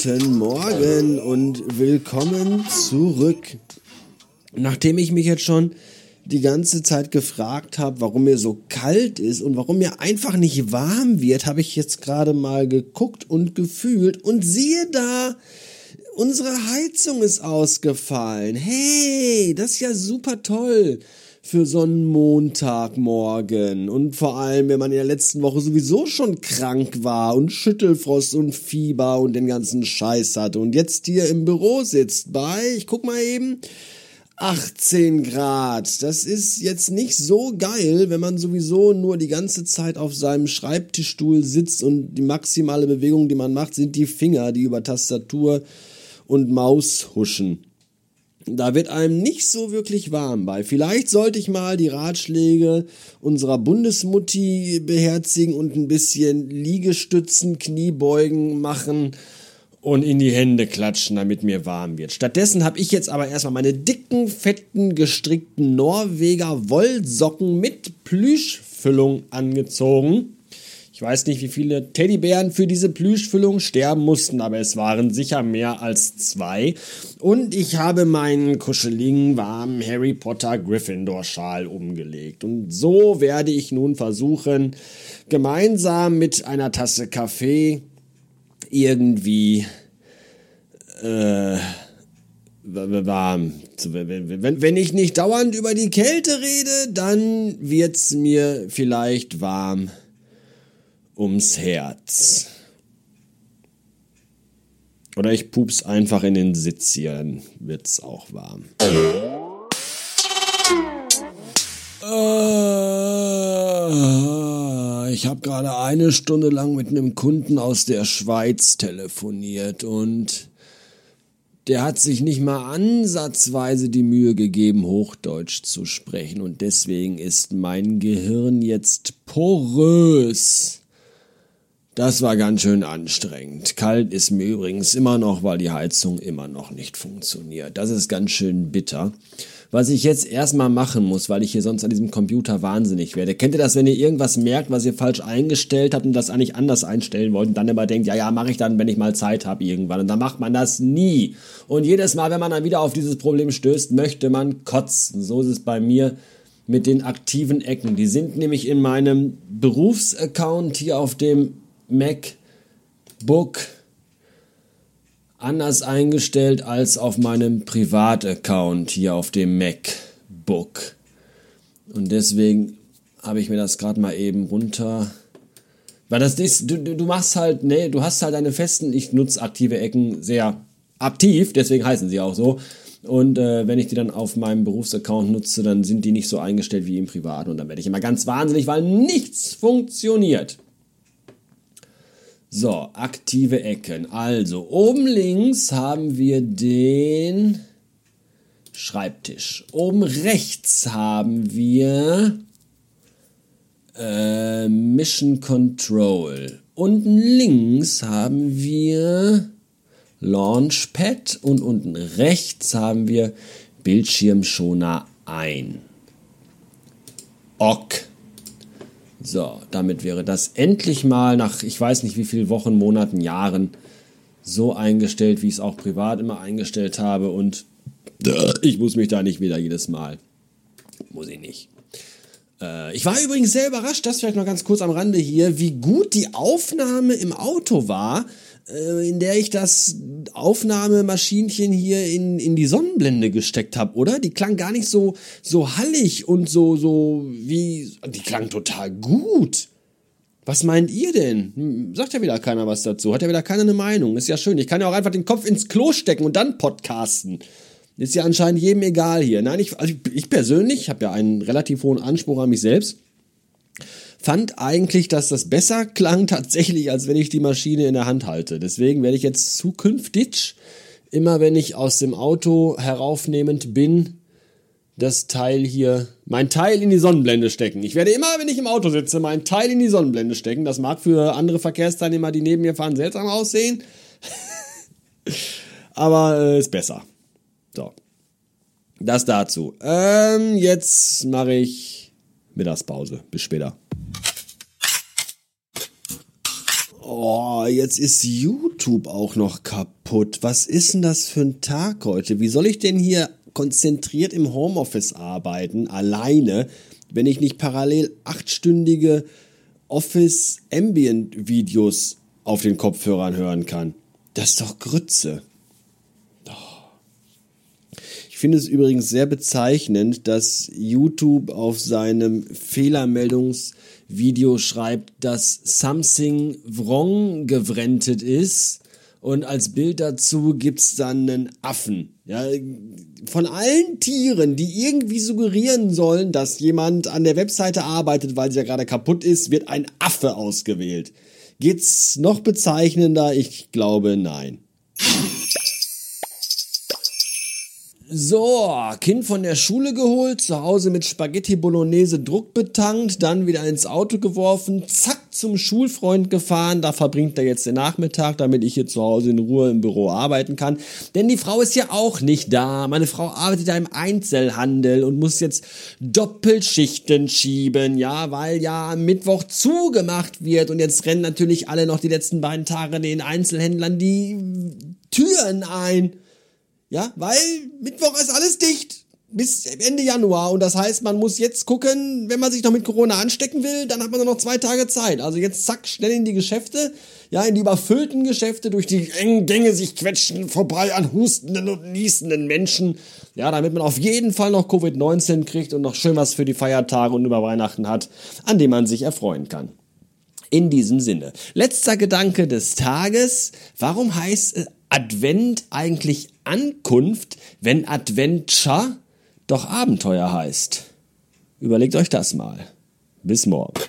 Guten Morgen und willkommen zurück. Nachdem ich mich jetzt schon die ganze Zeit gefragt habe, warum mir so kalt ist und warum mir einfach nicht warm wird, habe ich jetzt gerade mal geguckt und gefühlt und siehe da, unsere Heizung ist ausgefallen. Hey, das ist ja super toll für so einen Montagmorgen. Und vor allem, wenn man in der letzten Woche sowieso schon krank war und Schüttelfrost und Fieber und den ganzen Scheiß hatte und jetzt hier im Büro sitzt bei, ich guck mal eben, 18 Grad. Das ist jetzt nicht so geil, wenn man sowieso nur die ganze Zeit auf seinem Schreibtischstuhl sitzt und die maximale Bewegung, die man macht, sind die Finger, die über Tastatur und Maus huschen. Da wird einem nicht so wirklich warm bei. Vielleicht sollte ich mal die Ratschläge unserer Bundesmutti beherzigen und ein bisschen Liegestützen, Kniebeugen machen und in die Hände klatschen, damit mir warm wird. Stattdessen habe ich jetzt aber erstmal meine dicken, fetten, gestrickten Norweger Wollsocken mit Plüschfüllung angezogen ich weiß nicht, wie viele Teddybären für diese Plüschfüllung sterben mussten, aber es waren sicher mehr als zwei. Und ich habe meinen kuscheligen, warmen Harry Potter Gryffindor Schal umgelegt. Und so werde ich nun versuchen, gemeinsam mit einer Tasse Kaffee irgendwie äh, warm. Wenn, wenn ich nicht dauernd über die Kälte rede, dann wird's mir vielleicht warm ums Herz. Oder ich pups einfach in den Sitz hier, dann wird's auch warm. Ah, ich habe gerade eine Stunde lang mit einem Kunden aus der Schweiz telefoniert und der hat sich nicht mal ansatzweise die Mühe gegeben, Hochdeutsch zu sprechen und deswegen ist mein Gehirn jetzt porös. Das war ganz schön anstrengend. Kalt ist mir übrigens immer noch, weil die Heizung immer noch nicht funktioniert. Das ist ganz schön bitter. Was ich jetzt erstmal machen muss, weil ich hier sonst an diesem Computer wahnsinnig werde. Kennt ihr das, wenn ihr irgendwas merkt, was ihr falsch eingestellt habt und das eigentlich anders einstellen wollt und dann immer denkt, ja, ja, mache ich dann, wenn ich mal Zeit habe irgendwann. Und dann macht man das nie. Und jedes Mal, wenn man dann wieder auf dieses Problem stößt, möchte man kotzen. So ist es bei mir mit den aktiven Ecken. Die sind nämlich in meinem Berufsaccount hier auf dem MacBook anders eingestellt als auf meinem Privataccount hier auf dem MacBook. Und deswegen habe ich mir das gerade mal eben runter. Weil das ist, du, du machst halt, nee, du hast halt deine festen, ich nutze aktive Ecken sehr aktiv, deswegen heißen sie auch so. Und äh, wenn ich die dann auf meinem Berufsaccount nutze, dann sind die nicht so eingestellt wie im Privaten. Und dann werde ich immer ganz wahnsinnig, weil nichts funktioniert. So, aktive Ecken. Also, oben links haben wir den Schreibtisch. Oben rechts haben wir äh, Mission Control. Unten links haben wir Launchpad und unten rechts haben wir Bildschirmschoner ein. Ok. So, damit wäre das endlich mal nach, ich weiß nicht wie vielen Wochen, Monaten, Jahren so eingestellt, wie ich es auch privat immer eingestellt habe. Und ich muss mich da nicht wieder jedes Mal. Muss ich nicht. Äh, ich war übrigens sehr überrascht, das vielleicht noch ganz kurz am Rande hier, wie gut die Aufnahme im Auto war in der ich das Aufnahmemaschinchen hier in, in die Sonnenblende gesteckt habe, oder? Die klang gar nicht so, so hallig und so, so wie. Die klang total gut. Was meint ihr denn? Hm, sagt ja wieder keiner was dazu. Hat ja wieder keiner eine Meinung. Ist ja schön. Ich kann ja auch einfach den Kopf ins Klo stecken und dann podcasten. Ist ja anscheinend jedem egal hier. Nein, ich, also ich persönlich habe ja einen relativ hohen Anspruch an mich selbst fand eigentlich, dass das besser klang tatsächlich, als wenn ich die Maschine in der Hand halte. Deswegen werde ich jetzt zukünftig, immer wenn ich aus dem Auto heraufnehmend bin, das Teil hier, mein Teil in die Sonnenblende stecken. Ich werde immer, wenn ich im Auto sitze, mein Teil in die Sonnenblende stecken. Das mag für andere Verkehrsteilnehmer, die neben mir fahren, seltsam aussehen. Aber äh, ist besser. So. Das dazu. Ähm, jetzt mache ich Mittagspause. Bis später. Oh, jetzt ist YouTube auch noch kaputt. Was ist denn das für ein Tag heute? Wie soll ich denn hier konzentriert im Homeoffice arbeiten, alleine, wenn ich nicht parallel achtstündige Office Ambient Videos auf den Kopfhörern hören kann? Das ist doch Grütze. Ich finde es übrigens sehr bezeichnend, dass YouTube auf seinem Fehlermeldungsvideo schreibt, dass something wrong gewrentet ist. Und als Bild dazu gibt's dann einen Affen. Ja, von allen Tieren, die irgendwie suggerieren sollen, dass jemand an der Webseite arbeitet, weil sie ja gerade kaputt ist, wird ein Affe ausgewählt. Geht's noch bezeichnender? Ich glaube nein. So, Kind von der Schule geholt, zu Hause mit Spaghetti Bolognese Druck betankt, dann wieder ins Auto geworfen, zack zum Schulfreund gefahren, da verbringt er jetzt den Nachmittag, damit ich hier zu Hause in Ruhe im Büro arbeiten kann. Denn die Frau ist ja auch nicht da. Meine Frau arbeitet ja im Einzelhandel und muss jetzt Doppelschichten schieben, ja, weil ja am Mittwoch zugemacht wird und jetzt rennen natürlich alle noch die letzten beiden Tage den Einzelhändlern die Türen ein. Ja, weil Mittwoch ist alles dicht bis Ende Januar und das heißt, man muss jetzt gucken, wenn man sich noch mit Corona anstecken will, dann hat man noch zwei Tage Zeit. Also jetzt zack, schnell in die Geschäfte, ja, in die überfüllten Geschäfte, durch die engen Gänge sich quetschen, vorbei an hustenden und niesenden Menschen, ja, damit man auf jeden Fall noch Covid-19 kriegt und noch schön was für die Feiertage und über Weihnachten hat, an dem man sich erfreuen kann. In diesem Sinne. Letzter Gedanke des Tages. Warum heißt Advent eigentlich Ankunft, wenn Adventure doch Abenteuer heißt? Überlegt euch das mal. Bis morgen.